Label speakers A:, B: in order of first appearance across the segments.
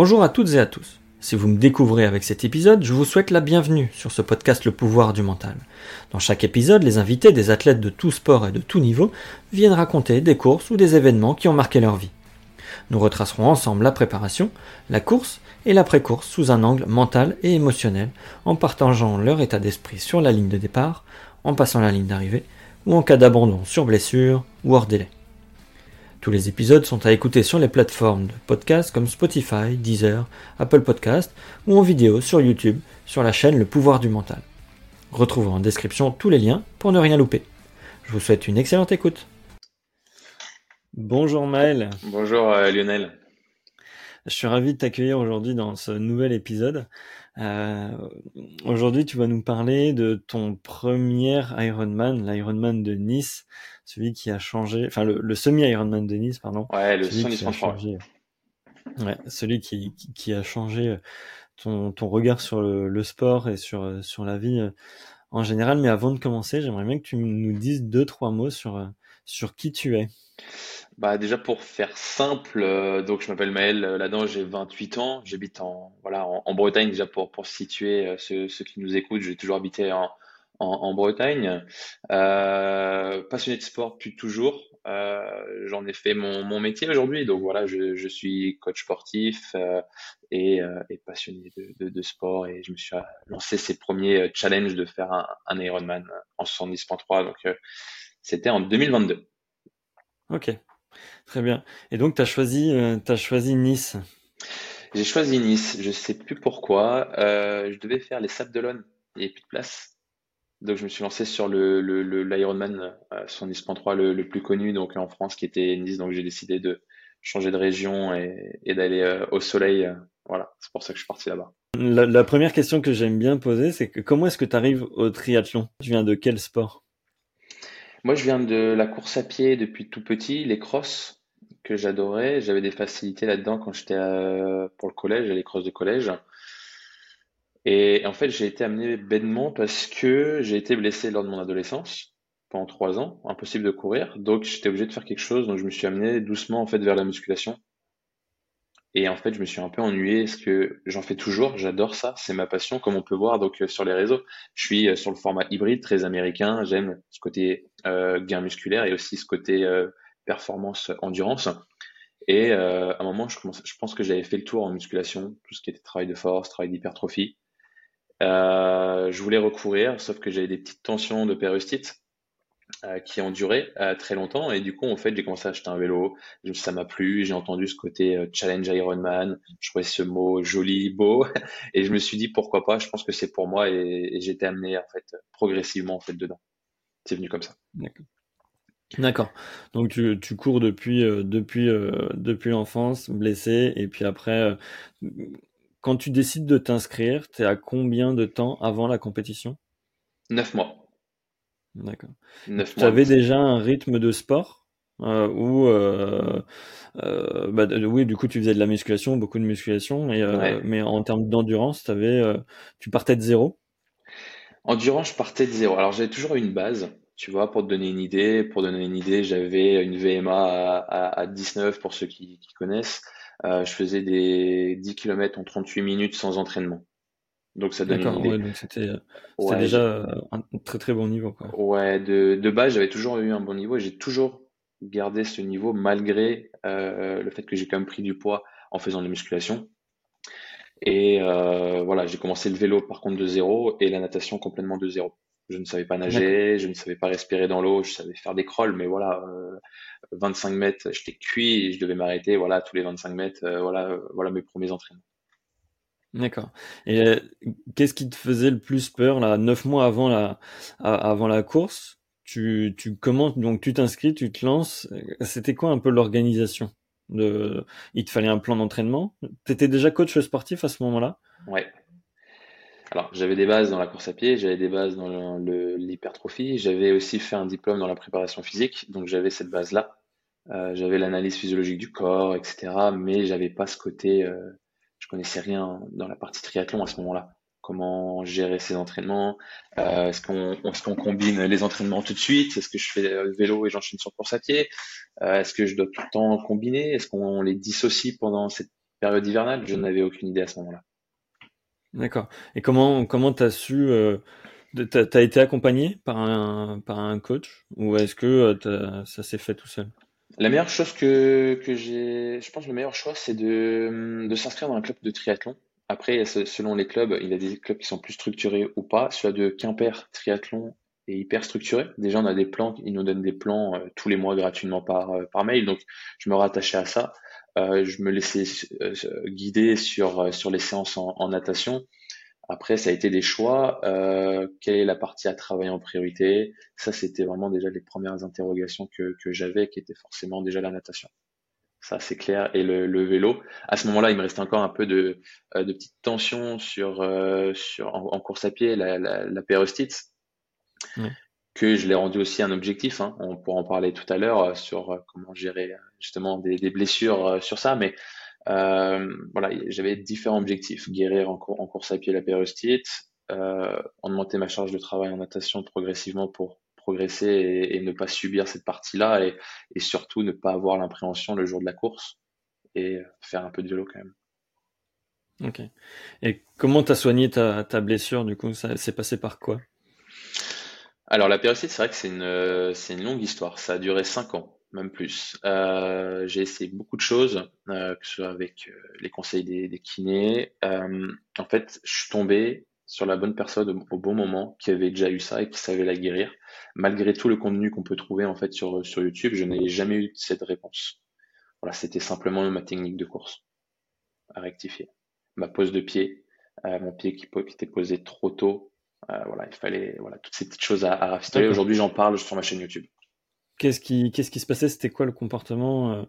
A: Bonjour à toutes et à tous. Si vous me découvrez avec cet épisode, je vous souhaite la bienvenue sur ce podcast Le pouvoir du mental. Dans chaque épisode, les invités des athlètes de tout sport et de tout niveau viennent raconter des courses ou des événements qui ont marqué leur vie. Nous retracerons ensemble la préparation, la course et l'après-course sous un angle mental et émotionnel, en partageant leur état d'esprit sur la ligne de départ, en passant la ligne d'arrivée, ou en cas d'abandon sur blessure ou hors délai. Tous les épisodes sont à écouter sur les plateformes de podcast comme Spotify, Deezer, Apple Podcast ou en vidéo sur YouTube sur la chaîne Le Pouvoir du Mental. Retrouvez en description tous les liens pour ne rien louper. Je vous souhaite une excellente écoute. Bonjour Maël.
B: Bonjour euh, Lionel.
A: Je suis ravi de t'accueillir aujourd'hui dans ce nouvel épisode. Euh, aujourd'hui, tu vas nous parler de ton premier Ironman, l'Ironman de Nice, celui qui a changé, enfin le, semi-Ironman de Nice, pardon.
B: Ouais, le semi qui a changé,
A: ouais, celui qui, qui, a changé ton, ton regard sur le, le, sport et sur, sur la vie euh, en général. Mais avant de commencer, j'aimerais bien que tu nous dises deux, trois mots sur, sur qui tu es.
B: Bah déjà pour faire simple, euh, donc je m'appelle Maël euh, là-dedans, j'ai 28 ans, j'habite en voilà en, Bretagne déjà pour pour situer euh, ceux, ceux qui nous écoutent, j'ai toujours habité en en, en Bretagne, euh, passionné de sport depuis toujours, j'en ai fait mon mon métier aujourd'hui, donc voilà je je suis coach sportif et, et passionné de, de, de sport et je me suis lancé ces premiers challenges de faire un, un Ironman en 70.3 donc c'était en 2022.
A: Ok. Très bien. Et donc, tu as choisi, euh, as choisi Nice.
B: J'ai choisi Nice. Je sais plus pourquoi. Euh, je devais faire les Sables d'Olonne. Il n'y avait plus de place. Donc, je me suis lancé sur le, le, l'Ironman euh, sur Nice.3, le, le plus connu donc en France, qui était Nice. Donc, j'ai décidé de changer de région et, et d'aller euh, au soleil. voilà, c'est pour ça que je suis parti là-bas.
A: La, la première question que j'aime bien poser, c'est que comment est-ce que tu arrives au triathlon? Tu viens de quel sport?
B: Moi, je viens de la course à pied depuis tout petit, les crosses que j'adorais. J'avais des facilités là-dedans quand j'étais pour le collège, les crosses de collège. Et en fait, j'ai été amené bêtement parce que j'ai été blessé lors de mon adolescence pendant trois ans, impossible de courir. Donc, j'étais obligé de faire quelque chose. Donc, je me suis amené doucement en fait vers la musculation. Et en fait, je me suis un peu ennuyé parce que j'en fais toujours. J'adore ça. C'est ma passion, comme on peut voir euh, sur les réseaux. Je suis euh, sur le format hybride, très américain. J'aime ce côté euh, gain musculaire et aussi ce côté performance endurance. Et à un moment, je pense que j'avais fait le tour en musculation, tout ce qui était travail de force, travail d'hypertrophie. Euh, je voulais recourir, sauf que j'avais des petites tensions de pérostite euh, qui ont duré euh, très longtemps. Et du coup, en fait, j'ai commencé à acheter un vélo. Ça m'a plu. J'ai entendu ce côté challenge Ironman. Je trouvais ce mot joli, beau, et je me suis dit pourquoi pas? Je pense que c'est pour moi, et, et été amené en fait progressivement en fait dedans. C'est venu comme ça.
A: D'accord. D'accord. Donc tu, tu cours depuis, euh, depuis, euh, depuis l'enfance, blessé, et puis après, euh, quand tu décides de t'inscrire, tu es à combien de temps avant la compétition?
B: Neuf mois.
A: D'accord.
B: Neuf
A: Tu avais déjà un rythme de sport euh, ou euh, euh, bah, oui, du coup tu faisais de la musculation, beaucoup de musculation, et,
B: Ouais.
A: mais en termes d'endurance, tu partais de zéro?
B: Endurance, je partais de zéro. Alors j'avais toujours une base, tu vois, pour te donner une idée. Pour donner une idée, j'avais une VMA à, à, à 19 pour ceux qui, qui connaissent. Euh, je faisais des 10 km en 38 minutes sans entraînement. Donc ça donne
A: D'accord, ouais, donc c'était, euh, c'était
B: Ouais,
A: déjà euh, un très très bon niveau, quoi.
B: ouais, de, de base, j'avais toujours eu un bon niveau et j'ai toujours gardé ce niveau malgré euh, le fait que j'ai quand même pris du poids en faisant de la musculation. Et euh, voilà, j'ai commencé le vélo par contre de zéro et la natation complètement de zéro. Je ne savais pas
A: D'accord.
B: nager, je ne savais pas respirer dans l'eau, je savais faire des crawls, mais voilà, euh, 25 mètres, j'étais cuit et je devais m'arrêter, voilà, tous les 25 mètres, euh, voilà, euh, voilà mes premiers entraînements.
A: D'accord. Et euh, qu'est-ce qui te faisait le plus peur là, neuf mois avant la, avant la course? Tu, tu commences, donc tu t'inscris, tu te lances. C'était quoi un peu l'organisation de, il te fallait un plan d'entraînement? T'étais déjà coach sportif à ce moment-là?
B: Ouais. Alors, j'avais des bases dans la course à pied, j'avais des bases dans l'hypertrophie, j'avais aussi fait un diplôme dans la préparation physique, donc j'avais cette base-là. Euh, j'avais l'analyse physiologique du corps, etc. Mais j'avais pas ce côté, euh, je connaissais rien dans la partie triathlon à ce moment-là. Comment gérer ses entraînements? Euh, est-ce qu'on qu'on combine les entraînements tout de suite? Est-ce que je fais euh, vélo et j'enchaîne sur course à pied? Euh, est-ce que je dois tout le temps combiner? Est-ce qu'on les dissocie pendant cette période hivernale, je n'avais aucune idée à ce moment-là.
A: D'accord. Et comment comment t'as su T'as as été accompagné par un par un coach? Ou est-ce que ça s'est fait tout seul?
B: La meilleure chose que que j'ai, je pense le meilleur choix c'est de de s'inscrire dans un club de triathlon. Après, selon les clubs, il y a des clubs qui sont plus structurés ou pas. Celui de Quimper Triathlon est hyper structuré. Déjà, on a des plans, ils nous donnent des plans euh, tous les mois gratuitement par, euh, par mail. Donc, je me rattachais à ça. Euh, je me laissais guider sur, sur les séances en, natation. Après, ça a été des choix. quelle est la partie à travailler en priorité? Ça, c'était vraiment déjà les premières interrogations que, que j'avais, qui étaient forcément déjà la natation ça c'est clair. Et le, le, vélo, à ce moment-là, il me restait encore un peu de, euh, de petite tension sur, euh, sur en, course à pied, la, la, la que je l'ai rendu aussi un objectif. Hein. On pourra en parler tout à l'heure euh, sur comment gérer justement des, des blessures sur ça, mais euh, voilà, j'avais différents objectifs guérir en, en, course à pied la périostite, euh, augmenter ma charge de travail en natation progressivement pour progresser et, ne pas subir cette partie-là et, surtout ne pas avoir l'impréhension le jour de la course et faire un peu de vélo quand même.
A: Ok. Et comment tu as soigné ta, blessure du coup? Ça s'est passé par quoi?
B: Alors la périostite, c'est vrai que c'est une, c'est une longue histoire. Ça a duré cinq ans, même plus. Euh, j'ai essayé beaucoup de choses, euh, que ce soit avec euh, les conseils des, des kinés. en fait, je suis tombé sur la bonne personne au bon moment, qui avait déjà eu ça et qui savait la guérir. Malgré tout le contenu qu'on peut trouver en fait sur, sur YouTube, je n'ai jamais eu cette réponse. Voilà, c'était simplement ma technique de course à rectifier. Ma pose de pied, euh, mon pied qui, qui, était posé trop tôt. Euh, voilà, il fallait voilà toutes ces petites choses à, à rafistoler. Aujourd'hui, j'en parle sur ma chaîne YouTube.
A: Qu'est-ce qui, qu'est-ce qui se passait? C'était quoi le comportement euh,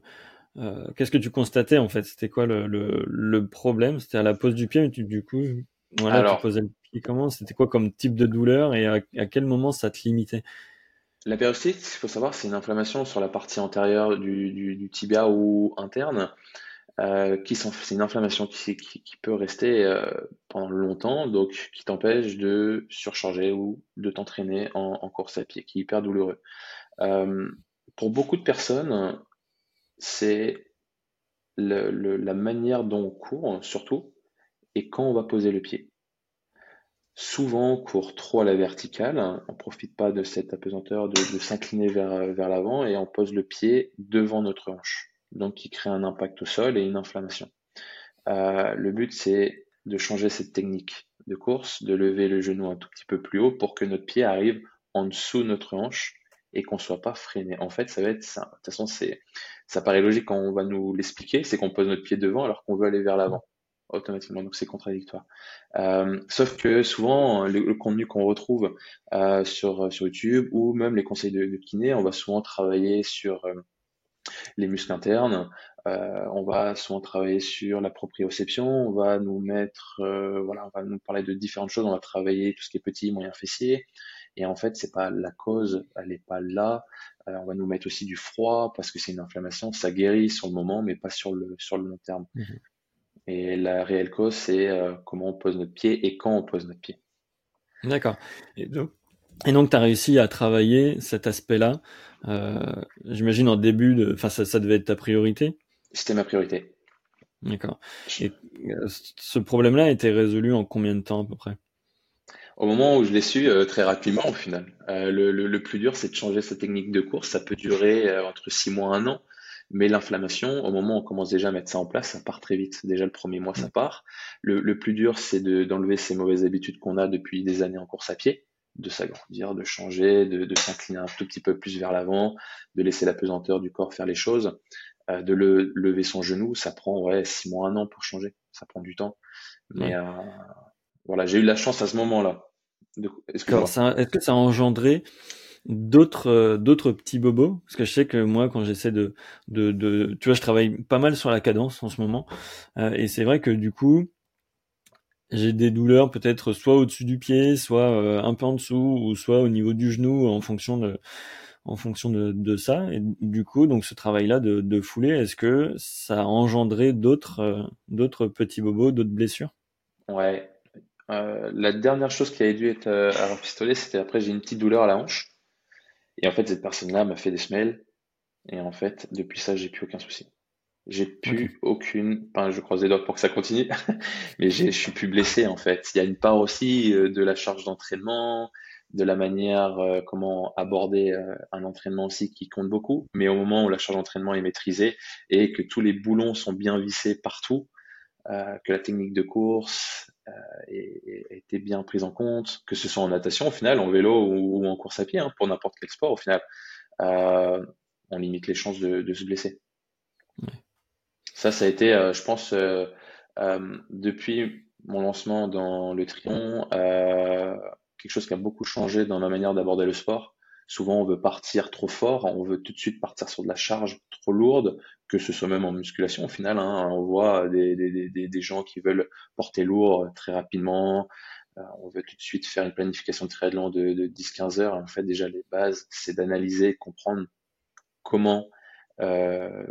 A: euh Qu'est-ce que tu constatais en fait? C'était quoi le, le, le problème? C'était à la pose du pied, mais tu, du coup, voilà, Alors, tu posais le pied comment? C'était quoi comme type de douleur et à, quel moment ça te limitait?
B: La périostite, il faut savoir, c'est une inflammation sur la partie antérieure du, du, du tibia ou interne. Euh, qui c'est une inflammation qui, qui, qui peut rester euh, pendant longtemps, donc qui t'empêche de surcharger ou de t'entraîner en, en, course à pied, qui est hyper douloureux. Euh, pour beaucoup de personnes, c'est la manière dont on court, surtout, et quand on va poser le pied. Souvent, on court trop à la verticale, on profite pas de cette apesanteur de, s'incliner vers, vers l'avant et on pose le pied devant notre hanche, donc qui crée un impact au sol et une inflammation. Euh, le but, c'est de changer cette technique de course, de lever le genou un tout petit peu plus haut pour que notre pied arrive en dessous de notre hanche et qu'on soit pas freiné. En fait, ça va être ça. De toute façon, c'est, ça paraît logique quand on va nous l'expliquer, c'est qu'on pose notre pied devant alors qu'on veut aller vers l'avant automatiquement, donc c'est contradictoire. Euh, sauf que souvent, le, contenu qu'on retrouve euh, sur, sur YouTube ou même les conseils de, kiné, on va souvent travailler sur euh, les muscles internes, euh, on va souvent travailler sur la proprioception, on va nous mettre, euh, voilà, on va nous parler de différentes choses, on va travailler tout ce qui est petit, moyen fessier, et en fait, c'est pas la cause, elle est pas là. Euh, on va nous mettre aussi du froid parce que c'est une inflammation, ça guérit sur le moment, mais pas sur le sur le long terme. Mmh et la réelle cause, c'est euh, comment on pose notre pied et quand on pose notre pied.
A: D'accord. Et donc, tu as réussi à travailler cet aspect-là, euh, j'imagine en début de... Enfin, ça, ça devait être ta priorité?
B: C'était ma priorité.
A: D'accord. Et ce problème-là a été résolu en combien de temps à peu près?
B: Au moment où je l'ai su, très rapidement au final. Le, le, le, plus dur, c'est de changer sa technique de course. Ça peut durer entre six mois et un an. Mais l'inflammation, au moment où on commence déjà à mettre ça en place, ça part très vite. Déjà le premier mois, ça part. Le, le plus dur, c'est d'enlever ces mauvaises habitudes qu'on a depuis des années en course à pied, de s'agrandir, de changer, de, de s'incliner un tout petit peu plus vers l'avant, de laisser la pesanteur du corps faire les choses, euh, de le, lever son genou, ça prend ouais six mois, un an pour changer. Ça prend du temps. Mais euh, voilà, j'ai eu la chance à ce moment-là.
A: Est-ce que, est que ça a engendré d'autres euh, d'autres petits bobos? Parce que je sais que moi quand j'essaie de, de, de tu vois je travaille pas mal sur la cadence en ce moment euh, et c'est vrai que du coup j'ai des douleurs peut-être soit au-dessus du pied soit euh, un peu en dessous ou soit au niveau du genou en fonction de en fonction de, de ça. Et du coup donc ce travail là de, de foulée est-ce que ça a engendré d'autres d'autres petits bobos d'autres blessures?
B: Ouais la dernière chose qui a dû être à pistolet, c'était après j'ai une petite douleur à la hanche. Et en fait, cette personne-là m'a fait des semelles. Et en fait, depuis ça, j'ai plus aucun souci. J'ai plus aucune, enfin, je croise les doigts pour que ça continue, mais je suis plus blessé en fait. Il y a une part aussi euh, de la charge d'entraînement, de la manière euh, comment aborder euh, un entraînement aussi qui compte beaucoup. Mais au moment où la charge d'entraînement est maîtrisée et que tous les boulons sont bien vissés partout, que la technique de course a été bien prise en compte, que ce soit en natation au final, en vélo ou, en course à pied, hein, pour n'importe quel sport au final, on limite les chances de, se blesser. Ça, ça a été, euh, je pense, euh, euh, depuis mon lancement dans le trion, quelque chose qui a beaucoup changé dans ma manière d'aborder le sport. Souvent, on veut partir trop fort, on veut tout de suite partir sur de la charge trop lourde, que ce soit même en musculation au final. Hein. on voit des, des, des, des, gens qui veulent porter lourd très rapidement. on veut tout de suite faire une planification de triathlon de, de 10-15 heures. En fait, déjà, les bases, c'est d'analyser, comprendre comment euh,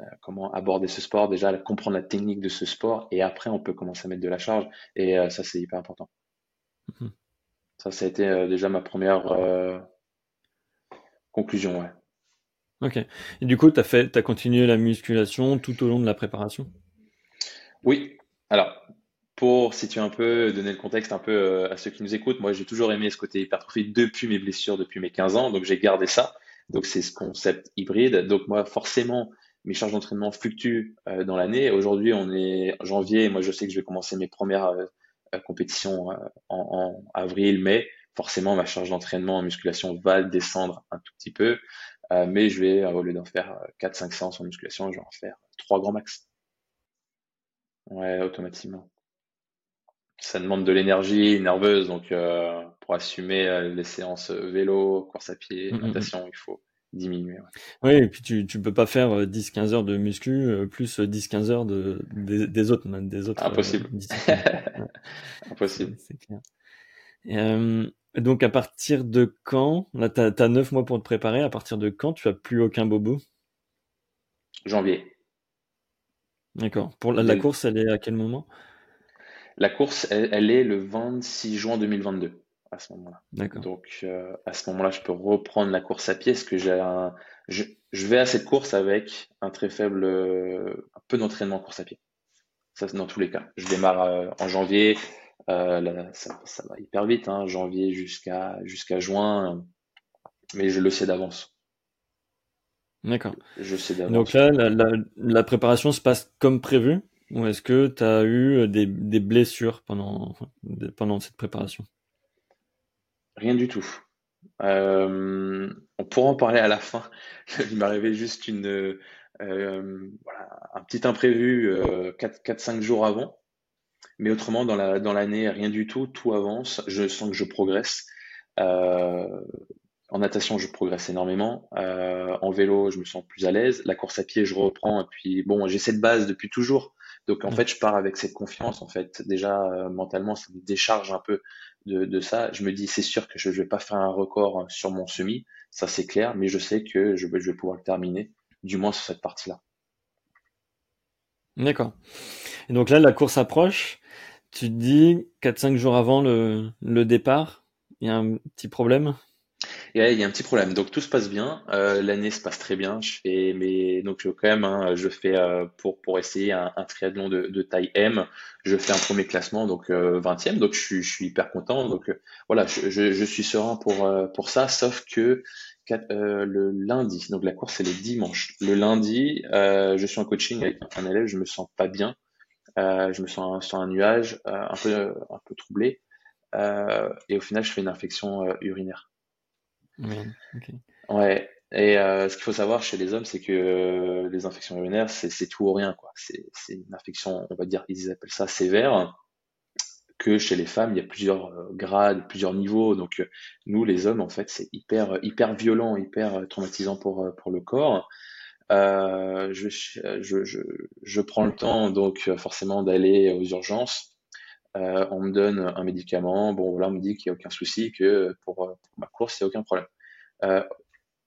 B: euh, comment aborder ce sport, déjà comprendre la technique de ce sport, et après on peut commencer à mettre de la charge, et euh, ça c'est hyper important. Mhm. Ça, ça a été euh, déjà ma première conclusion. Ouais.
A: Ok. Et du coup, tu as, fait, as continué la musculation tout au long de la préparation?
B: Oui. Alors, pour situer un peu, donner le contexte un peu à ceux qui nous écoutent, moi j'ai toujours aimé ce côté hypertrophie depuis mes blessures, depuis mes 15 ans, donc j'ai gardé ça. Donc c'est ce concept hybride. Donc moi forcément, mes charges d'entraînement fluctuent euh, dans l'année. Aujourd'hui, on est janvier. Moi, je sais que je vais commencer mes premières euh, euh, compétitions en, avril, mai. Forcément, ma charge d'entraînement en musculation va descendre un tout petit peu. mais je vais, au lieu d'en faire 4-5 séances en musculation, je vais en faire 3 grands max. Ouais, automatiquement. Ça demande de l'énergie nerveuse, donc pour assumer les séances vélo, course à pied, mm, mm, mm. natation, il faut diminuer.
A: Oui, et puis tu ne peux pas faire 10-15 euh, heures de muscu euh, plus 10-15 heures de, des, autres. Des autres
B: Impossible. Euh, Impossible. C'est clair.
A: Et, donc à partir de quand, là tu as, 9 mois pour te préparer, à partir de quand tu as plus aucun bobo?
B: Janvier.
A: D'accord. Pour la, course, elle est à quel moment?
B: La course, elle est le 26 juin 2022 à ce moment-là. Donc euh, à ce moment-là, je peux reprendre la course à pied parce que j'ai un... je, vais à cette course avec un très faible, euh, un peu d'entraînement en course à pied. Ça, c'est dans tous les cas. Je démarre euh, en janvier, là, ça, va hyper vite, hein, janvier jusqu'à jusqu'à juin, mais je le sais d'avance.
A: D'accord.
B: Je sais d'avance.
A: Donc là, la, la, préparation se passe comme prévu ou est-ce que tu as eu des, des blessures pendant, pendant cette préparation?
B: Rien du tout. Euh, on pourra en parler à la fin. Il m'est arrivé juste une, euh, voilà, un petit imprévu euh, 4-5 jours avant. Mais autrement, dans la dans l'année, rien du tout. Tout avance. Je sens que je progresse. Euh, en natation, je progresse énormément. Euh, en vélo, je me sens plus à l'aise. La course à pied, je reprends. Et puis, bon, j'ai cette base depuis toujours. Donc, en fait, je pars avec cette confiance. En fait, déjà, mentalement, ça me décharge un peu de, ça, je me dis c'est sûr que je ne vais pas faire un record sur mon semi, ça c'est clair, mais je sais que je, vais pouvoir le terminer, du moins sur cette partie-là.
A: D'accord. Et donc là, la course approche. Tu te dis 4-5 jours avant le, le départ, il y a un petit problème?
B: Il y a un petit problème. Donc tout se passe bien, euh, l'année se passe très bien. Je fais mais donc quand même, hein, je fais euh, pour pour essayer un, triathlon de, de, taille M, je fais un premier classement donc 20e. Euh, donc je suis, je suis hyper content. Donc voilà, je, je, suis serein pour pour ça. Sauf que le lundi, donc la course c'est le dimanche. Le lundi, je suis en coaching avec un élève, je me sens pas bien. Je me sens sur un nuage, un peu un peu troublé. et au final, je fais une infection urinaire. Ouais. Et euh, ce qu'il faut savoir chez les hommes, c'est que euh, les infections urinaires, c'est tout ou rien, quoi. C'est une infection, on va dire, ils appellent ça sévère. Que chez les femmes, il y a plusieurs euh, grades, plusieurs niveaux. Donc nous, les hommes, en fait, c'est hyper, hyper violent, hyper traumatisant pour pour le corps. Je, je, je, je prends le temps, donc forcément, d'aller aux urgences. Euh, on me donne un médicament, bon voilà, on me dit qu'il n'y a aucun souci, que pour, ma course, il n'y a aucun problème. Euh,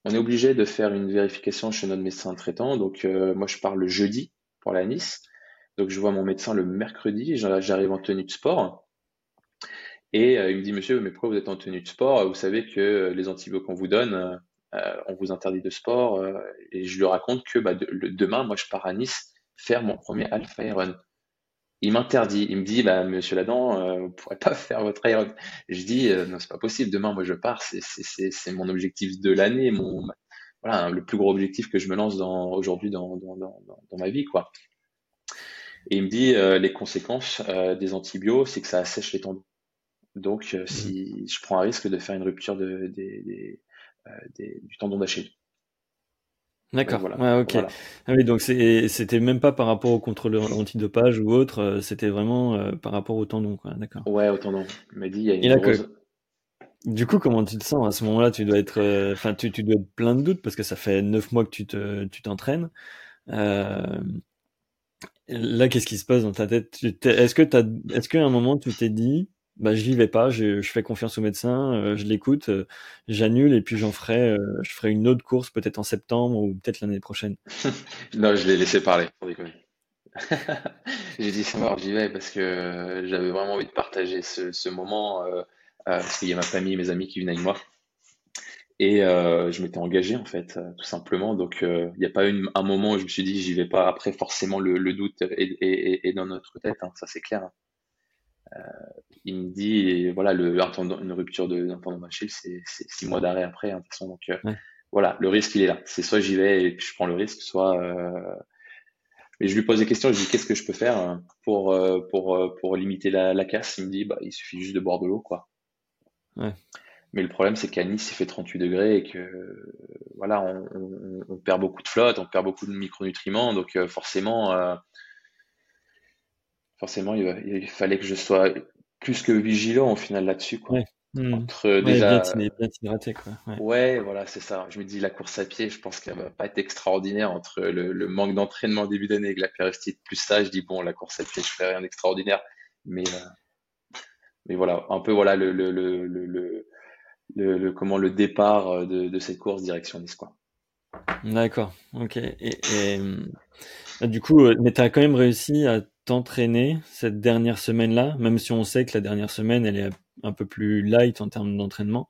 B: on est obligé de faire une vérification chez notre médecin traitant, donc euh, moi je pars le jeudi pour la Nice, donc je vois mon médecin le mercredi, j'arrive en tenue de sport, et il me dit monsieur, mais pourquoi vous êtes en tenue de sport? Vous savez que les antibiotiques qu'on vous donne, on vous interdit de sport. et je lui raconte que bah, demain, moi, je pars à Nice faire mon premier Alpha Iron. Il m'interdit. Il me dit, bah, Monsieur Ladan, euh, vous ne pourrez pas faire votre Iron. Je dis, euh, non, c'est pas possible. Demain, moi, je pars. C'est mon objectif de l'année, mon voilà, le plus gros objectif que je me lance dans aujourd'hui dans, dans, dans, dans, ma vie, quoi. Et il me dit, euh, les conséquences euh, des antibiotiques, c'est que ça assèche les tendons. Donc, euh, si je prends un risque de faire une rupture de, des, des, du tendon d'Achille.
A: D'accord. ouais, ok. Ah oui, donc c'était même pas par rapport au contrôle antidopage ou autre, euh, c'était vraiment euh, par rapport au tendon. D'accord.
B: Ouais, au tendon. Il m'a dit, il y a une
A: Du coup, comment tu te sens à ce moment-là? Tu dois être, euh, enfin, tu, tu dois être plein de doutes parce que ça fait neuf mois que tu te, tu t'entraînes. là, qu'est-ce qui se passe dans ta tête? Est-ce que t'as, est-ce qu'à un moment tu t'es dit, bah j'y vais pas, je, fais confiance au médecin, euh, je l'écoute, euh, j'annule et puis j'en ferai, euh, je ferai une autre course peut-être en septembre ou peut-être l'année prochaine.
B: non, je l'ai laissé parler. J'ai dit c'est mort, j'y vais parce que j'avais vraiment envie de partager ce, moment parce qu'il y a ma famille, mes amis qui viennent avec moi et je m'étais engagé en fait tout simplement. Donc il n'y a pas eu un moment où je me suis dit j'y vais pas. Après forcément le, doute est, dans notre tête, hein, ça c'est clair. Il me dit, voilà, le, une rupture d'un tendon d'Achille, c'est six mois d'arrêt après, hein, de toute façon. Donc, euh, voilà, le risque, il est là. C'est soit j'y vais et je prends le risque, soit. Euh... Mais je lui pose des questions, je lui dis qu'est-ce que je peux faire hein, pour, euh, pour, pour limiter la, la, casse? Il me dit, bah, il suffit juste de boire de l'eau, quoi. Ouais. Mais le problème, c'est qu'à Nice, il fait 38 degrés et que voilà, on, on, on, perd beaucoup de flotte, on perd beaucoup de micronutriments, donc forcément, euh, forcément, il, fallait que je sois plus que vigilant au final là-dessus. Quoi.
A: Hmm. Entre déjà... bien, hydraté, quoi.
B: Ouais, voilà, c'est ça. Je me dis, la course à pied, je pense qu'elle va pas être extraordinaire entre le, manque d'entraînement début d'année et la péristite, plus ça, je dis, bon, la course à pied, je fais rien d'extraordinaire. Mais, euh, mais voilà, un peu, voilà, le, le, le, le, comment, le départ de, de cette course direction Nice, quoi.
A: D'accord, ok. Et, et, euh, du coup, euh, mais tu as quand même réussi à t'entraîner cette dernière semaine-là, même si on sait que la dernière semaine, elle est un peu plus light en termes d'entraînement.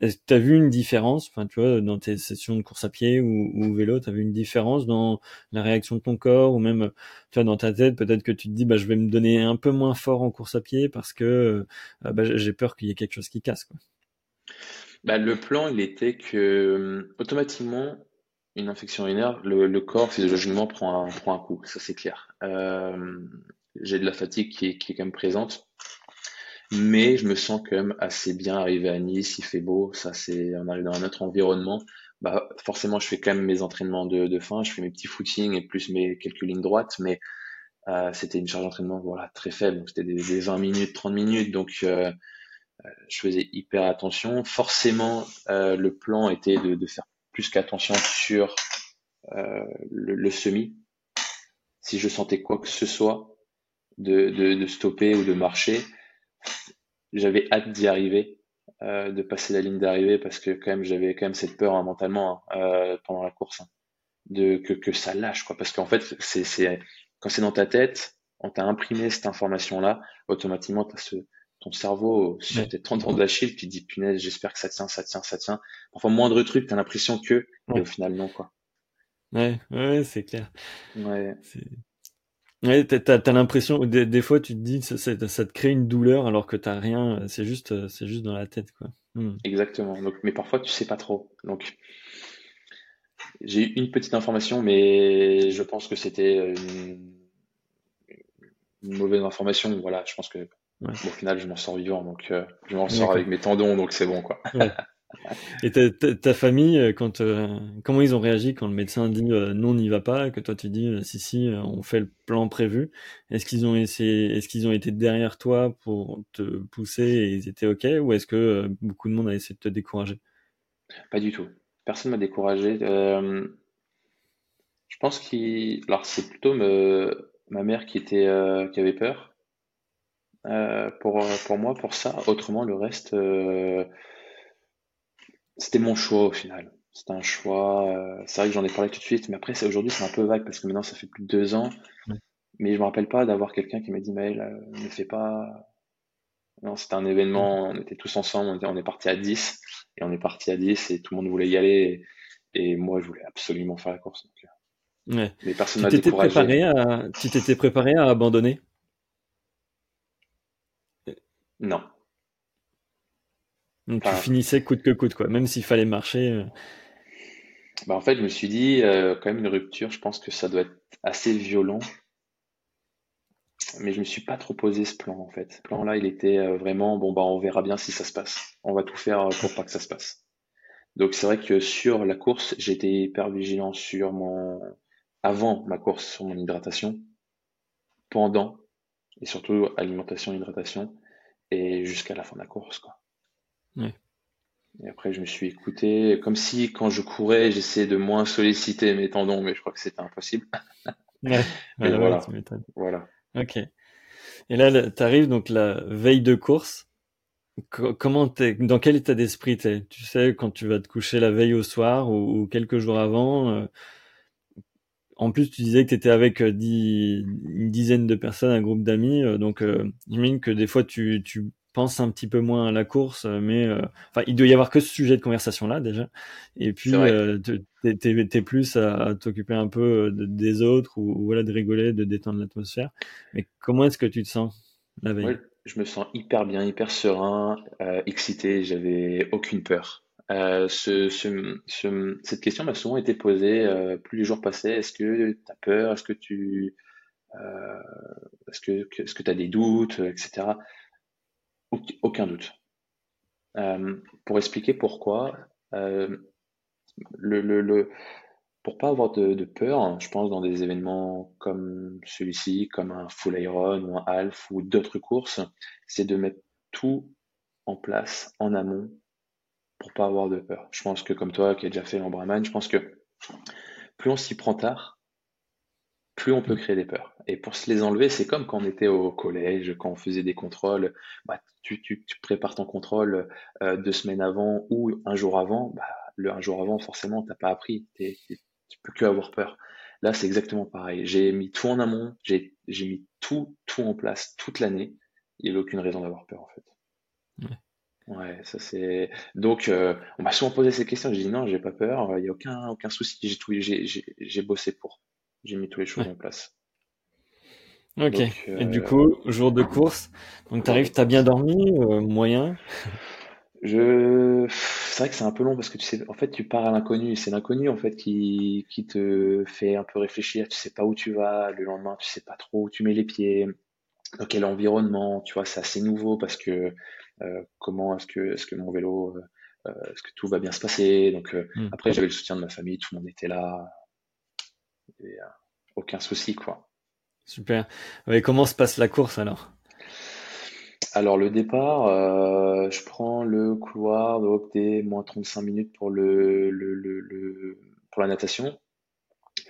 A: Est-ce que tu as vu une différence, enfin, tu vois, dans tes sessions de course à pied ou, vélo, tu as vu une différence dans la réaction de ton corps ou même, tu vois, dans ta tête, peut-être que tu te dis, bah, je vais me donner un peu moins fort en course à pied parce que euh, bah, j'ai peur qu'il y ait quelque chose qui casse. Quoi.
B: Bah, le plan, il était que automatiquement, une infection urinaire, le, le corps physiologiquement prend un, prend un coup, ça c'est clair. Euh, j'ai de la fatigue qui est, qui est quand même présente, mais je me sens quand même assez bien arrivé à Nice, il fait beau, ça c'est, on arrive dans un autre environnement. Bah, forcément, je fais quand même mes entraînements de, fin, je fais mes petits footings et plus mes quelques lignes droites, mais euh, c'était une charge d'entraînement voilà très faible, c'était des, des, 20 minutes, 30 minutes, donc euh, euh, je faisais hyper attention. Forcément, euh, le plan était de, de faire plus qu'attention sur euh, le, semi. Si je sentais quoi que ce soit, de, stopper ou de marcher, j'avais hâte d'y arriver, euh, de passer la ligne d'arrivée parce que quand même j'avais quand même cette peur hein, mentalement hein, euh, pendant la course, hein, de que, ça lâche quoi. Parce qu'en fait, c'est quand c'est dans ta tête, on t'a imprimé cette information là, automatiquement tu as ce ton cerveau sur tes tendons d'Achille, tu dis punaise, j'espère que ça tient, ça tient, ça tient. Parfois, moindre truc, t'as l'impression que, mais au final, non, quoi.
A: Ouais, ouais, c'est clair. Ouais. Ouais, t'as, as, l'impression, des, des, fois, tu te dis, ça, ça, ça, te crée une douleur alors que t'as rien, c'est juste, c'est juste dans la tête, quoi.
B: Hmm. Exactement. Donc, mais parfois, tu sais pas trop. Donc, j'ai eu une petite information, mais je pense que c'était une, une mauvaise information. Voilà, je pense que au final, je m'en sors vivant, donc euh, je m'en sors avec mes tendons, donc c'est bon, quoi.
A: Et ta, famille, euh, quand euh, comment ils ont réagi quand le médecin dit non, on n'y va pas, que toi tu dis si si, on fait le plan prévu. Est-ce qu'ils ont essayé, est-ce qu'ils ont été derrière toi pour te pousser et ils étaient ok, ou est-ce que beaucoup de monde a essayé de te décourager?
B: Pas du tout. Personne m'a découragé. je pense qu'il, alors c'est plutôt me... ma mère qui était, qui avait peur euh, pour, pour moi, pour ça. Autrement, le reste, euh, c'était mon choix au final. C'était un choix. Euh, c'est vrai que j'en ai parlé tout de suite, mais après, aujourd'hui, c'est un peu vague parce que maintenant, ça fait plus de deux ans. Mais je me rappelle pas d'avoir quelqu'un qui m'a dit, Maël, ne fais pas. Non, c'était un événement, on était tous ensemble, on, est parti à 10. Et on est parti à 10 et tout le monde voulait y aller. Et, moi, je voulais absolument faire la course.
A: ouais. Mais personne m'a découragé. Préparé à, tu t'étais préparé à abandonner?
B: Non.
A: Donc tu finissais coûte que coûte, quoi, même s'il fallait marcher. Euh.
B: Bah en fait, je me suis dit, euh, quand même, une rupture, je pense que ça doit être assez violent. Mais je me suis pas trop posé ce plan, en fait. Ce plan-là, il était euh, vraiment, bon, bah, on verra bien si ça se passe. On va tout faire pour pas que ça se passe. Donc, c'est vrai que sur la course, j'étais hyper vigilant sur mon, avant ma course, sur mon hydratation, pendant, et surtout alimentation, hydratation, et jusqu'à la fin de la course, quoi. Et après, je me suis écouté, comme si quand je courais, j'essayais de moins solliciter mes tendons, mais je crois que c'était impossible.
A: ouais, voilà. voilà. Ok. Et là, tu arrives donc la veille de course. comment t'es, dans quel état d'esprit t'es? Tu sais, quand tu vas te coucher la veille au soir ou, quelques jours avant. Euh, en plus, tu disais que tu étais avec euh, une dizaine de personnes, un groupe d'amis. Euh, donc, j'imagine que des fois, tu, tu pense un petit peu moins à la course, euh, mais euh, enfin, il doit y avoir que ce sujet de conversation là déjà. Et puis, euh, t'es es plus à, t'occuper un peu des autres ou, voilà de rigoler, de détendre l'atmosphère. Mais comment est-ce que tu te sens la veille?
B: Je me sens hyper bien, hyper serein, excité. J'avais aucune peur. Ce, ce, cette question m'a souvent été posée plus les jours passaient. Est-ce que tu as peur? Est-ce que tu est-ce que est-ce que tu as des doutes, etc. Aucun doute. Euh, pour expliquer pourquoi, euh, le, le, pour pas avoir de, peur, hein, je pense dans des événements comme celui-ci, comme un full iron ou un half ou d'autres courses, c'est de mettre tout en place en amont pour pas avoir de peur. Je pense que comme toi qui as déjà fait l'Ambraman, je pense que plus on s'y prend tard, plus on peut créer des peurs. Et pour se les enlever, c'est comme quand on était au collège, quand on faisait des contrôles, bah, tu, tu, prépares ton contrôle euh, deux semaines avant ou un jour avant, bah, le un jour avant, forcément, t'as pas appris, tu tu peux que avoir peur. Là, c'est exactement pareil. J'ai mis tout en amont, j'ai mis tout, tout en place toute l'année. Il n'y a aucune raison d'avoir peur, en fait. Ouais ça c'est. Donc, euh, on m'a souvent posé ces questions. J'ai dit non, j'ai pas peur. Il n'y a aucun, aucun souci. J'ai tout, j'ai bossé pour. J'ai mis tous les choses en place.
A: Ok. Et du euh, coup, jour de course, donc t'arrives, t'as bien dormi, euh, moyen?
B: Je, c'est vrai que c'est un peu long parce que tu sais, en fait, tu pars à l'inconnu. C'est l'inconnu en fait qui, qui te fait un peu réfléchir. Tu sais pas où tu vas le lendemain, tu sais pas trop où tu mets les pieds, dans quel environnement? Tu vois, c'est assez nouveau parce que comment est-ce que, est-ce que mon vélo, est-ce que tout va bien se passer? Donc hmm. après, j'avais le soutien de ma famille, tout le monde était là. Et, aucun souci quoi.
A: Super. Et comment se passe la course alors?
B: Alors le départ, euh, je prends le couloir de Octet, moins 35 minutes pour le, le, le, pour la natation.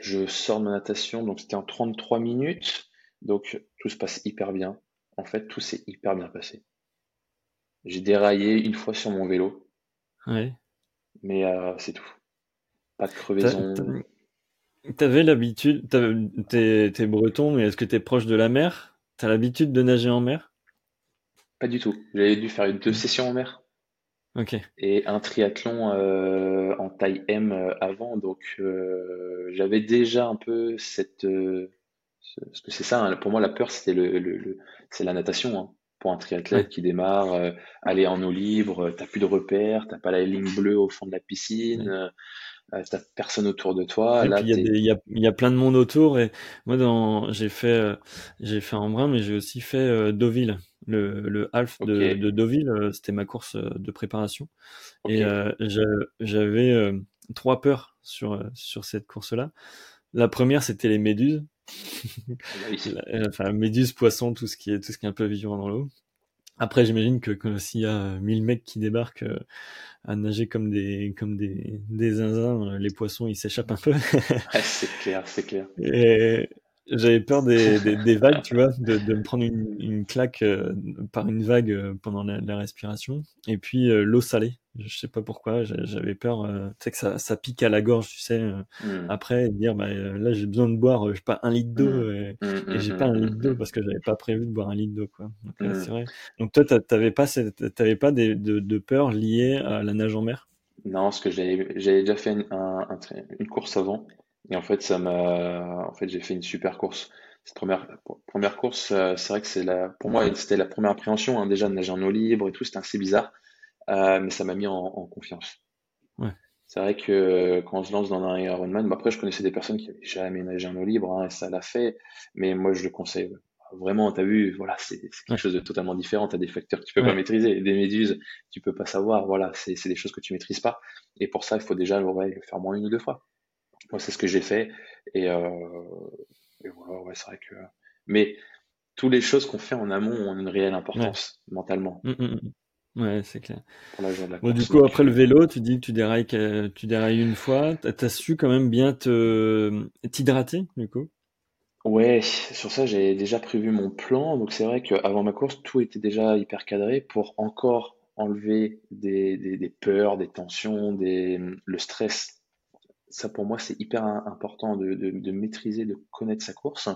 B: Je sors de ma natation, donc c'était en 33 minutes. Donc tout se passe hyper bien. En fait, tout s'est hyper bien passé. J'ai déraillé une fois sur mon vélo.
A: Ouais.
B: Mais euh, c'est tout. Pas de crevaison.
A: T'avais l'habitude, t'es, breton, mais est-ce que t'es proche de la mer? T'as l'habitude de nager en mer?
B: Pas du tout. J'avais dû faire deux sessions en mer.
A: Ok.
B: Et un triathlon euh, en taille M euh, avant, donc euh, j'avais déjà un peu cette, parce que c'est ça. Hein, pour moi, la peur, c'était le, le, c'est la natation. Hein. Pour un triathlète qui démarre, aller en eau libre, t'as plus de repères, t'as pas la ligne bleue au fond de la piscine. Euh, t'as personne autour de toi.
A: il y, a, y, a, plein de monde autour. Et moi, dans, j'ai fait, euh, j'ai fait Embrun, mais j'ai aussi fait euh, Deauville. Le, le half de, de, Deauville, c'était ma course de préparation. Et j'avais trois peurs sur, sur cette course-là. La première, c'était les méduses. Enfin, méduses, poissons, tout ce qui est, tout ce qui est un peu vivant dans l'eau. Après, j'imagine que, que s'il y a 1000 mecs qui débarquent euh, à nager comme des comme des, des zinzins, euh, les poissons ils s'échappent un peu.
B: ouais, c'est clair, c'est clair.
A: Et j'avais peur des, des, vagues, tu vois, de, de me prendre une, une claque euh, par une vague euh, pendant la, la respiration. Et puis euh, l'eau salée. Je sais pas pourquoi, j'avais peur, tu sais, que ça, ça pique à la gorge, tu sais, hmm. après, et dire, bah, là, j'ai besoin de boire, je sais pas, un litre d'eau, et, j'ai pas un litre d'eau parce que j'avais pas prévu de boire un litre d'eau, quoi. Donc, c'est vrai. Donc, toi, t'avais pas, t'avais pas des, de, de peur liée à la nage en mer?
B: Non, parce que j'avais déjà fait une, un, une course avant. Et en fait, ça m'a, en fait, j'ai fait une super course. Cette première, première course, euh, c'est vrai que c'est la, pour moi, c'était la première appréhension, hein, déjà de nager en eau libre et tout, c'était assez bizarre, euh, mais ça m'a mis en, en confiance.
A: Ouais.
B: C'est vrai que quand on se lance dans un Ironman, bah après, je connaissais des personnes qui avaient jamais nagé en eau libre, hein, et ça l'a fait, mais moi, je le conseille. Vraiment, t'as vu, voilà, c'est quelque chose de totalement différent. T'as des facteurs que tu peux pas maîtriser, des méduses, tu peux pas savoir. Voilà, c'est des choses que tu maîtrises pas. Et pour ça, il faut déjà ouais, le faire moins une ou deux fois. Moi, c'est ce que j'ai fait. Et, euh, et voilà, ouais, c'est vrai que. Mais toutes les choses qu'on fait en amont ont une réelle importance mentalement.
A: Mmh, mmh, mmh. Ouais, c'est clair. Pour la de la bon, du coup, après le vélo, tu dis que tu dérailles, tu dérailles une fois. Tu as su quand même bien te t'hydrater, du coup?
B: Ouais, sur ça, j'ai déjà prévu mon plan. Donc, c'est vrai qu'avant ma course, tout était déjà hyper cadré pour encore enlever des, des, des peurs, des tensions, des, le stress ça pour moi c'est hyper important de, de, maîtriser, de connaître sa course,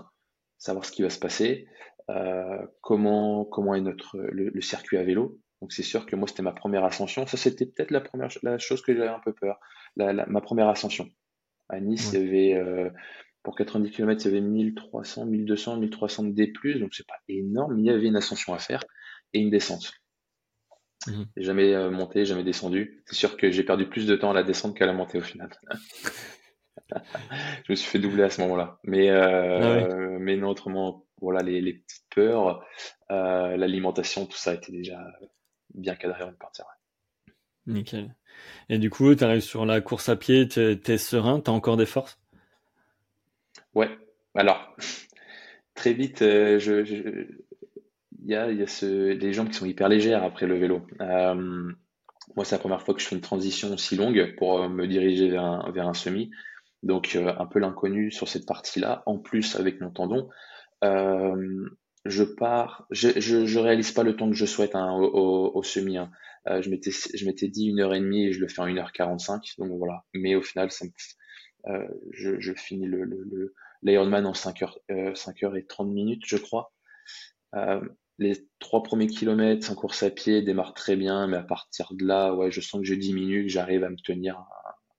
B: savoir ce qui va se passer, euh, comment comment est notre le, circuit à vélo. Donc c'est sûr que moi c'était ma première ascension. Ça c'était peut-être la première la chose que j'avais un peu peur, la, ma première ascension. À Nice, il y avait euh, pour 90 km, il y avait 1300, 1200, 1300 D+, donc c'est pas énorme, mais il y avait une ascension à faire et une descente. Mmh. Jamais euh, monté, jamais descendu. C'est sûr que j'ai perdu plus de temps à la descente qu'à la montée au final. je me suis fait doubler à ce moment-là. Mais, euh, ah mais non, autrement, voilà, les, les petites peurs, euh, l'alimentation, tout ça était déjà bien cadré avant de partir.
A: Nickel. Et du coup, tu arrives sur la course à pied, tu es, serein, tu as encore des forces?
B: Ouais. Alors, très vite, je, je, y a, y a ce, des jambes qui sont hyper légères après le vélo. Euh, moi, c'est la première fois que je fais une transition aussi longue pour euh, me diriger vers un, vers un semi. Donc, euh, un peu l'inconnu sur cette partie-là. En plus, avec mon tendon, je pars, je, je, réalise pas le temps que je souhaite hein, au, semi. Hein. Je m'étais, je m'étais dit une heure et et je le fais en 1h45. Donc voilà. Mais au final, ça me, je, finis le, l'Ironman en 5 heures, 5 heures et 30 minutes, je crois. Euh, les trois premiers kilomètres en course à pied démarrent très bien, mais à partir de là, ouais, je sens que je diminue, que j'arrive à me tenir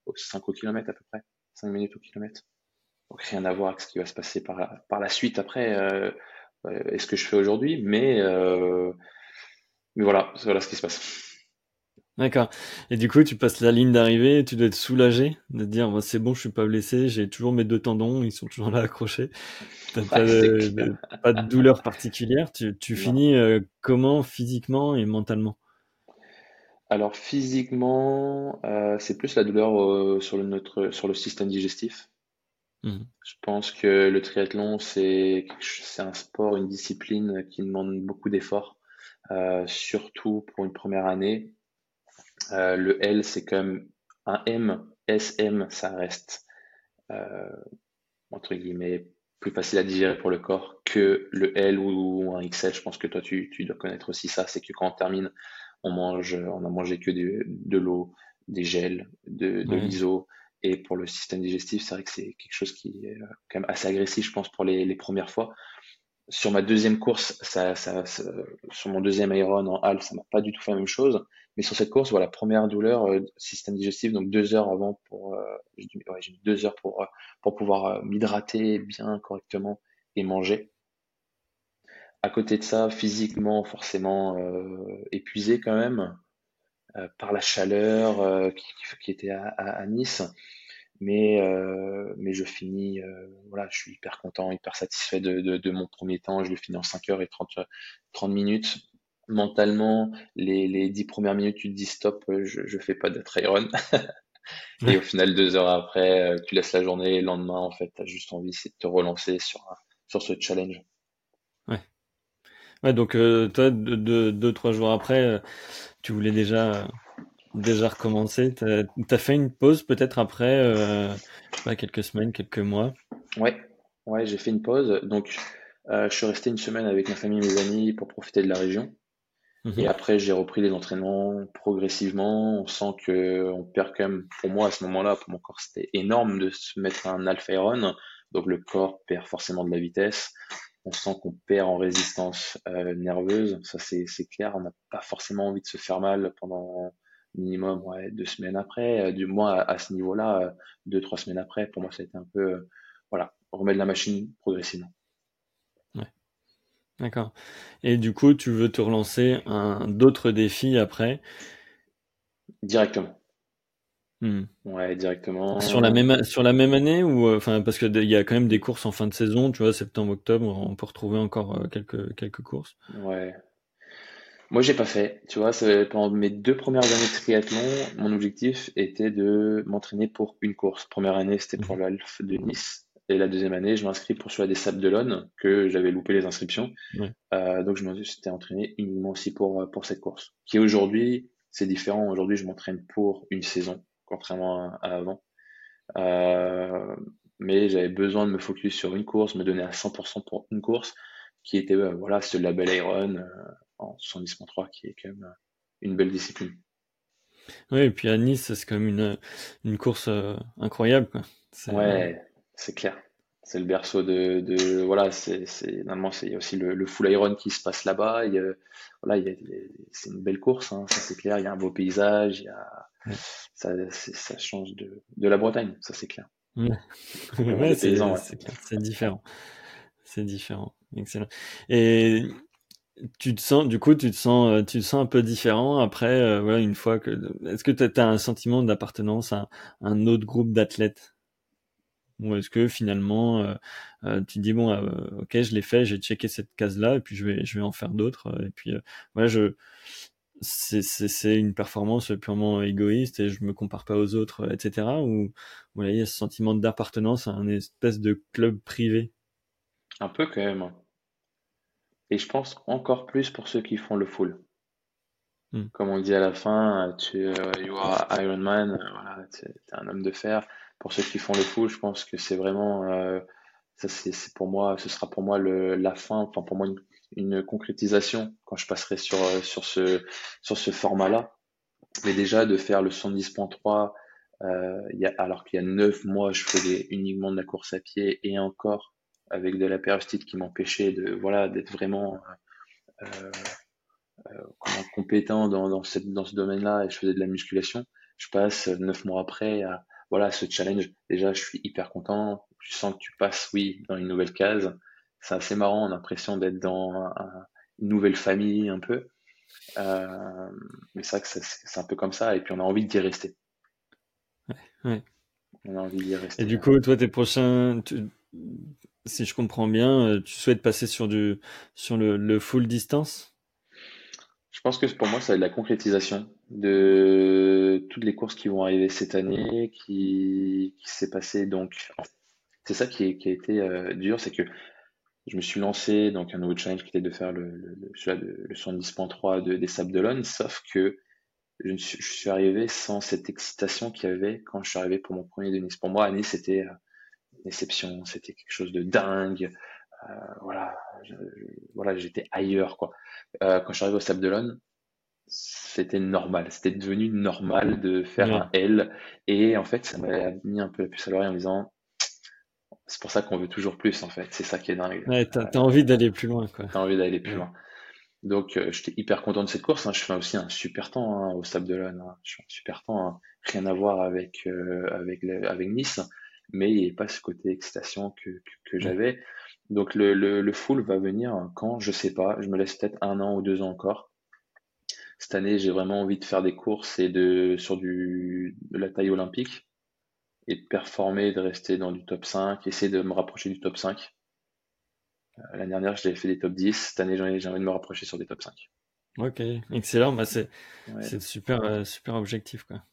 B: aux 5 au kilomètre à peu près, 5 minutes au kilomètre. Donc rien à voir avec ce qui va se passer par la, par la suite après, euh, euh et ce que je fais aujourd'hui, mais, euh, mais voilà, voilà ce qui se passe.
A: D'accord. Et du coup, tu passes la ligne d'arrivée, tu dois être soulagé de dire bah, c'est bon, je suis pas blessé, j'ai toujours mes deux tendons, ils sont toujours là accrochés. T'as pas, de, pas de douleur particulière. Tu, tu finis euh, comment physiquement et mentalement?
B: Alors physiquement, euh, c'est plus la douleur euh, sur le notre sur le système digestif. Mmh. Je pense que le triathlon c'est c'est un sport, une discipline qui demande beaucoup d'efforts, surtout pour une première année euh, le L, c'est comme un M, SM, ça reste euh, entre guillemets plus facile à digérer pour le corps que le L ou un XL. Je pense que toi, tu, tu dois connaître aussi ça. C'est que quand on termine, on mange, on a mangé que de, de l'eau, des gels, de, de l'ISO. Et pour le système digestif, c'est vrai que c'est quelque chose qui est quand même assez agressif, je pense, pour les, les premières fois. Sur ma deuxième course, ça, ça, sur mon deuxième Iron en halle, ça m'a pas du tout fait la même chose. Mais sur cette course, voilà, première douleur, euh, système digestif, donc deux heures avant pour, euh, deux heures pour, euh, pour pouvoir m'hydrater bien correctement et manger. À côté de ça, physiquement, forcément épuisé quand même par la chaleur qui, était à, Nice. Mais mais je finis voilà je suis hyper content hyper satisfait de, de, de, mon premier temps. Je le finis en 5 heures et 30 30 minutes mentalement les les 10 premières minutes tu te dis stop je je fais pas de run et au final deux heures après euh, tu laisses la journée et le lendemain en fait tu as juste envie c'est de te relancer sur sur ce challenge
A: ouais ouais donc euh, toi deux, deux trois jours après tu voulais déjà déjà recommencé. T'as as fait une pause peut-être après, euh, pas quelques semaines, quelques mois?
B: Ouais, Ouais, j'ai fait une pause. Donc, euh, je suis resté une semaine avec ma famille et mes amis pour profiter de la région. Et
A: Mhm.
B: après, j'ai repris les entraînements progressivement. On sent que on perd quand même, pour moi, à ce moment-là, pour mon corps, c'était énorme de se mettre un alpha iron. Donc, le corps perd forcément de la vitesse. On sent qu'on perd en résistance euh, nerveuse. Ça, c'est c'est clair. On n'a pas forcément envie de se faire mal pendant minimum ouais, deux semaines après. Euh, du moins, à, à ce niveau-là, euh, deux, trois semaines après, pour moi, ça a été un peu, euh, voilà, remettre la machine progressivement.
A: D'accord. Et du coup, tu veux te relancer un d'autres défis après?
B: Directement.
A: Hmm.
B: Ouais, directement.
A: Sur la même sur la même année ou euh, enfin parce que il y a quand même des courses en fin de saison, tu vois, septembre, octobre, on peut retrouver encore euh, quelques quelques courses.
B: Ouais. Moi, j'ai pas fait. Tu vois, c'est- pendant mes deux premières années de triathlon, mon objectif était de m'entraîner pour une course. Première année, c'était pour
A: Mhm.
B: l'Alf de Nice. Et la deuxième année, je m'inscris pour celui des Sables d'Olonne, que j'avais loupé les inscriptions.
A: Ouais.
B: Euh, donc, je me suis entraîné uniquement aussi pour, euh, pour cette course. Qui aujourd'hui, c'est différent. Aujourd'hui, je m'entraîne pour une saison, contrairement à, à avant. Euh, mais j'avais besoin de me focus sur une course, me donner à 100% pour une course, qui était, euh, voilà, ce label Iron euh, en 70.3, qui est quand même une belle discipline.
A: Ouais, et puis à Nice, c'est quand même une une course incroyable quoi.
B: Ouais, c'est clair. C'est le berceau de, de voilà, c'est, c'est, normalement, c'est il y a aussi le, le full iron qui se passe là-bas. Voilà, c'est une belle course, hein, ça c'est clair. Il y a un beau paysage, il y a,
A: ouais,
B: ça, change de, de la Bretagne, ça c'est clair.
A: ouais, Ouais, c'est différent, c'est différent, excellent. Et tu te sens, du coup, tu te sens, euh, tu te sens un peu différent après, euh, voilà, une fois que, est-ce que tu as un sentiment d'appartenance à un autre groupe d'athlètes? Ou est-ce que finalement, euh, euh, tu te dis bon, euh, ok, je l'ai fait, j'ai checké cette case-là, et puis je vais, je vais en faire d'autres. Et puis, voilà, je, c'est, c'est, c'est une performance purement égoïste et je me compare pas aux autres, etc. Ou voilà, il y a ce sentiment d'appartenance à un espèce de club privé?
B: Un peu quand même. Et je pense encore plus pour ceux qui font le full.
A: Hmm.
B: Comme on dit à la fin, tu, you are Iron Man, voilà, tu es un homme de fer. Pour ceux qui font le full, je pense que c'est vraiment, euh, ça c'est pour moi, ce sera pour moi le, la fin, enfin pour moi une, une concrétisation quand je passerai sur, euh, sur ce, sur ce format-là. Mais déjà de faire le 110.3, euh, alors qu'il y a neuf mois, je faisais uniquement de la course à pied et encore avec de la périostite qui m'empêchait de, voilà, d'être vraiment euh, comment, compétent dans, dans, cette, dans ce domaine-là et je faisais de la musculation. Je passe neuf mois après à voilà ce challenge. Déjà, je suis hyper content. Tu sens que tu passes, oui, dans une nouvelle case. C'est assez marrant. On a l'impression d'être dans un- une nouvelle famille un peu. Euh, mais c'est vrai que c'est un peu comme ça. Et puis on a envie d'y rester.
A: Ouais.
B: On a envie d'y
A: Et
B: rester.
A: du coup, toi, tes prochains, tu- si je comprends bien, euh, tu souhaites passer sur du, sur le, le full distance?
B: Je pense que pour moi, ça va être la concrétisation de toutes les courses qui vont arriver cette année, qui, s'est passé. Donc, c'est ça qui, a été euh, dur, c'est que je me suis lancé donc un nouveau challenge qui était de faire le, le, le, le 70.3 de, des Sables d'Olonne, sauf que je, suis, je suis arrivé sans cette excitation qu'il y avait quand je suis arrivé pour mon premier de Nice. Pour moi, à Nice, c'était euh, une déception, c'était quelque chose de dingue. Euh, voilà, je- voilà, j'étais ailleurs, quoi. Euh, quand je suis arrivé au Sable d'Olonne, c'était normal, c'était devenu normal de faire
A: Ouais.
B: un L. Et en fait, ça m'a mis un peu la puce à l'oreille en me disant, c'est pour ça qu'on veut toujours plus, en fait. C'est ça qui est dingue.
A: Ouais, t'as, t'as envie d'aller plus loin, quoi.
B: T'as envie d'aller plus loin. Donc, euh, j'étais hyper content de cette course. hein. Je fais aussi un super temps hein, au Sable d'Olonne. hein. Je fais un super temps, hein. rien à voir avec euh, avec avec Nice, mais il n'y a pas ce côté excitation que que, que
A: Ouais.
B: j'avais. Donc le, le le full va venir quand? Je sais pas. Je me laisse peut-être un an ou deux ans encore. Cette année, j'ai vraiment envie de faire des courses et de sur du de la taille olympique et de performer, de rester dans du top 5, essayer de me rapprocher du top 5. Euh, L'année dernière, j'avais fait des top 10. Cette année, j'ai envie de me rapprocher sur des top 5.
A: Ok, excellent. Bah, c'est,
B: Ouais,
A: super, euh, super objectif, quoi.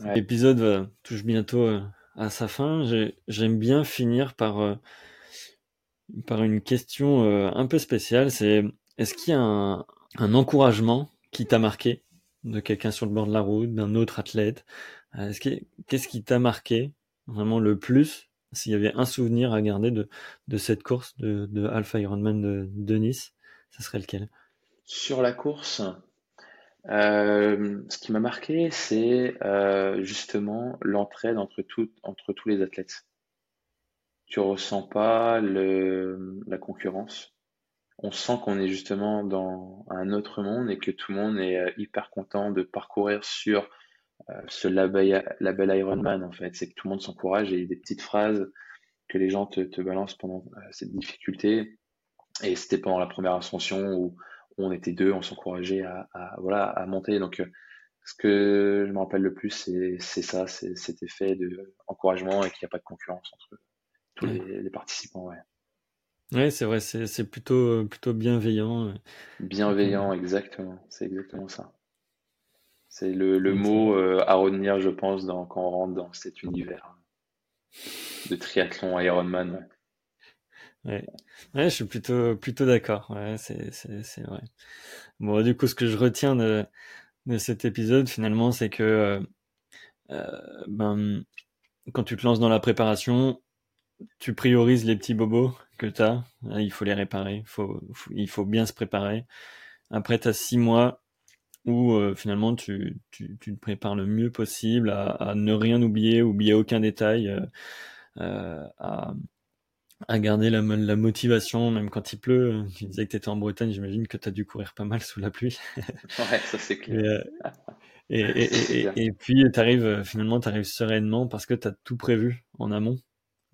B: ouais.
A: L'épisode va- touche bientôt euh, à sa fin. J'ai- J'aime bien finir par, euh, par une question euh, un peu spéciale. C'est est-ce qu'il y a un, encouragement qui t'a marqué de quelqu'un sur le bord de la route, d'un autre athlète? Euh, Est-ce que, qu'est-ce qui t'a marqué vraiment le plus? S'il y avait un souvenir à garder de, cette course de, Alpha Ironman de, Nice, ça serait lequel?
B: Sur la course, euh, ce qui m'a marqué, c'est justement l'entraide entre tous les athlètes. Tu ressens pas le, la concurrence. On sent qu'on est justement dans un autre monde et que tout le monde est euh, hyper content de parcourir sur ce label, label Ironman en fait. C'est que tout le monde s'encourage et des petites phrases que les gens te, te balancent pendant cette difficulté. Et c'était pendant la première ascension où on était deux, on s'encourageait à, voilà, à monter. Donc, euh, ce que je me rappelle le plus, c'est ça, c'est cet effet de encouragement et qu'il n'y a pas de concurrence entre tous les, les, participants. Ouais,
A: ouais c'est vrai, c'est plutôt, plutôt bienveillant.
B: Bienveillant, exactement. C'est exactement ça. C'est le, le mot euh, à retenir, je pense, dans, quand on rentre dans cet univers de triathlon Ironman.
A: Ouais. ouais, je suis plutôt plutôt d'accord. Ouais, c'est vrai. Bon, du coup, ce que je retiens de de cet épisode finalement, c'est que euh, euh, ben quand tu te lances dans la préparation, tu priorises les petits bobos que tu as. Il faut les réparer. Faut, faut, il faut bien se préparer. Après, tu as six mois où euh, finalement tu, tu, tu, te prépares le mieux possible à, à ne rien oublier, oublier aucun détail, euh, euh à à garder la, la, motivation, même quand il pleut. Tu disais que tu étais en Bretagne, j'imagine que tu as dû courir pas mal sous la pluie.
B: ouais, ça c'est clair.
A: Et, euh, et, et, et, puis, tu arrives, finalement, tu arrives sereinement parce que tu as tout prévu en amont.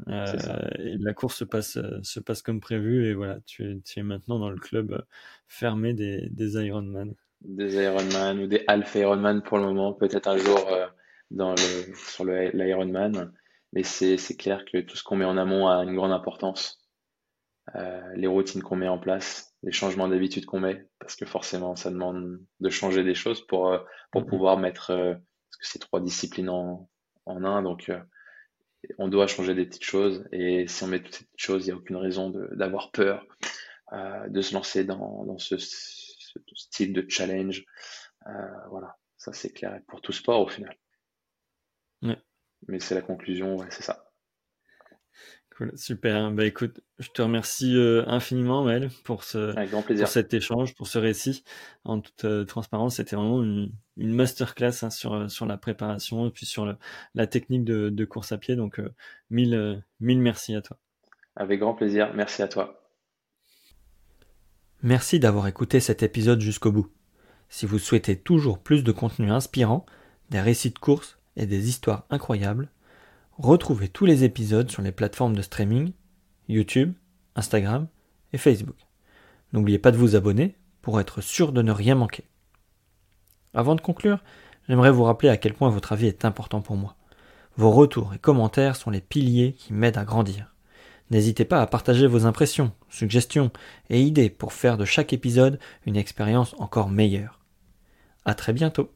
A: Euh, et la course se passe, se passe comme prévu et voilà, tu es, tu es maintenant dans le club fermé des, des Ironman.
B: Des Ironman ou des Alpha Ironman pour le moment, peut-être un jour euh, dans le, sur l'Ironman. Mais c'est clair que tout ce qu'on met en amont a une grande importance. Euh, les routines qu'on met en place, les changements d'habitude qu'on met, parce que forcément, ça demande de changer des choses pour, euh, pour mm-hmm. pouvoir mettre, euh, parce que c'est trois disciplines en, en un, donc euh, on doit changer des petites choses. Et si on met toutes ces petites choses, il n'y a aucune raison d'avoir peur euh, de se lancer dans, dans ce, ce, style de challenge. voilà, ça c'est clair pour tout sport au final.
A: Ouais.
B: Mais c'est la conclusion, ouais, c'est ça.
A: Cool, super. Bah écoute, je te remercie euh, infiniment, Mel, pour, ce, pour cet échange, pour ce récit. En toute euh, transparence, c'était vraiment une, une masterclass hein, sur, euh, sur la préparation et puis sur le, la technique de, de, course à pied. Donc, mille, mille merci à toi.
B: Avec grand plaisir. Merci à toi.
A: Merci d'avoir écouté cet épisode jusqu'au bout. Si vous souhaitez toujours plus de contenu inspirant, des récits de course, et des histoires incroyables, retrouvez tous les épisodes sur les plateformes de streaming, YouTube, Instagram et Facebook. N'oubliez pas de vous abonner pour être sûr de ne rien manquer. Avant de conclure, j'aimerais vous rappeler à quel point votre avis est important pour moi. Vos retours et commentaires sont les piliers qui m'aident à grandir. N'hésitez pas à partager vos impressions, suggestions et idées pour faire de chaque épisode une expérience encore meilleure. À très bientôt.